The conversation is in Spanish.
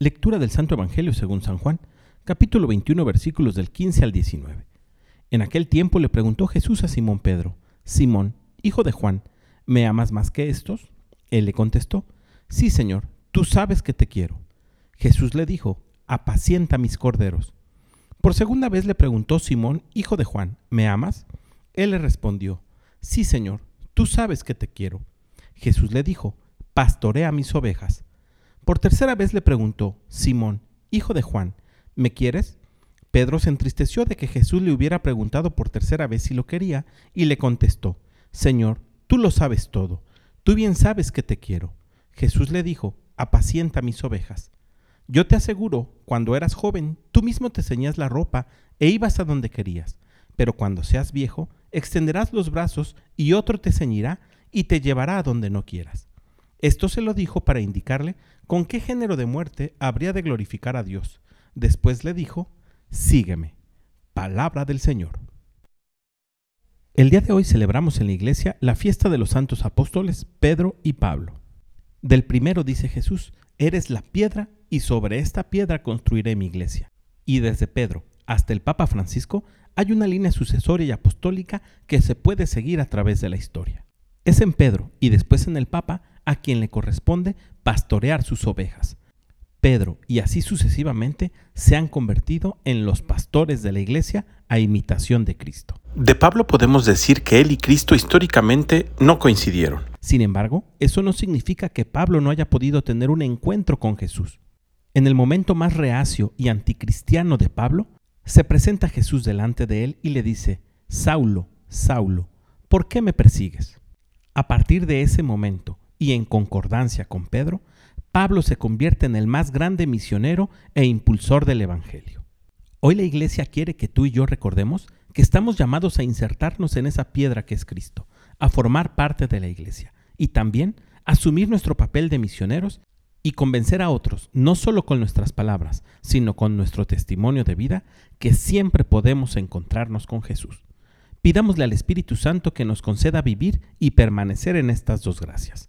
Lectura del Santo Evangelio según San Juan, capítulo 21, versículos del 15 al 19. En aquel tiempo le preguntó Jesús a Simón Pedro, Simón, hijo de Juan, ¿me amas más que estos? Él le contestó, Sí, Señor, tú sabes que te quiero. Jesús le dijo, Apacienta mis corderos. Por segunda vez le preguntó Simón, hijo de Juan, ¿me amas? Él le respondió, Sí, Señor, tú sabes que te quiero. Jesús le dijo, Pastorea mis ovejas. Por tercera vez le preguntó, Simón, hijo de Juan, ¿me quieres? Pedro se entristeció de que Jesús le hubiera preguntado por tercera vez si lo quería, y le contestó, Señor, tú lo sabes todo, tú bien sabes que te quiero. Jesús le dijo, apacienta mis ovejas. Yo te aseguro, cuando eras joven, tú mismo te ceñías la ropa e ibas a donde querías, pero cuando seas viejo, extenderás los brazos y otro te ceñirá y te llevará a donde no quieras. Esto se lo dijo para indicarle con qué género de muerte habría de glorificar a Dios. Después le dijo, sígueme. Palabra del Señor. El día de hoy celebramos en la iglesia la fiesta de los santos apóstoles Pedro y Pablo. Del primero dice Jesús, eres la piedra y sobre esta piedra construiré mi iglesia. Y desde Pedro hasta el Papa Francisco hay una línea sucesoria y apostólica que se puede seguir a través de la historia. Es en Pedro y después en el Papa a quien le corresponde pastorear sus ovejas. Pedro y así sucesivamente se han convertido en los pastores de la iglesia a imitación de Cristo. De Pablo podemos decir que él y Cristo históricamente no coincidieron. Sin embargo, eso no significa que Pablo no haya podido tener un encuentro con Jesús. En el momento más reacio y anticristiano de Pablo, se presenta Jesús delante de él y le dice, Saulo, Saulo, ¿por qué me persigues? A partir de ese momento, y en concordancia con Pedro, Pablo se convierte en el más grande misionero e impulsor del Evangelio. Hoy la Iglesia quiere que tú y yo recordemos que estamos llamados a insertarnos en esa piedra que es Cristo, a formar parte de la Iglesia y también asumir nuestro papel de misioneros y convencer a otros, no solo con nuestras palabras, sino con nuestro testimonio de vida, que siempre podemos encontrarnos con Jesús. Pidámosle al Espíritu Santo que nos conceda vivir y permanecer en estas dos gracias.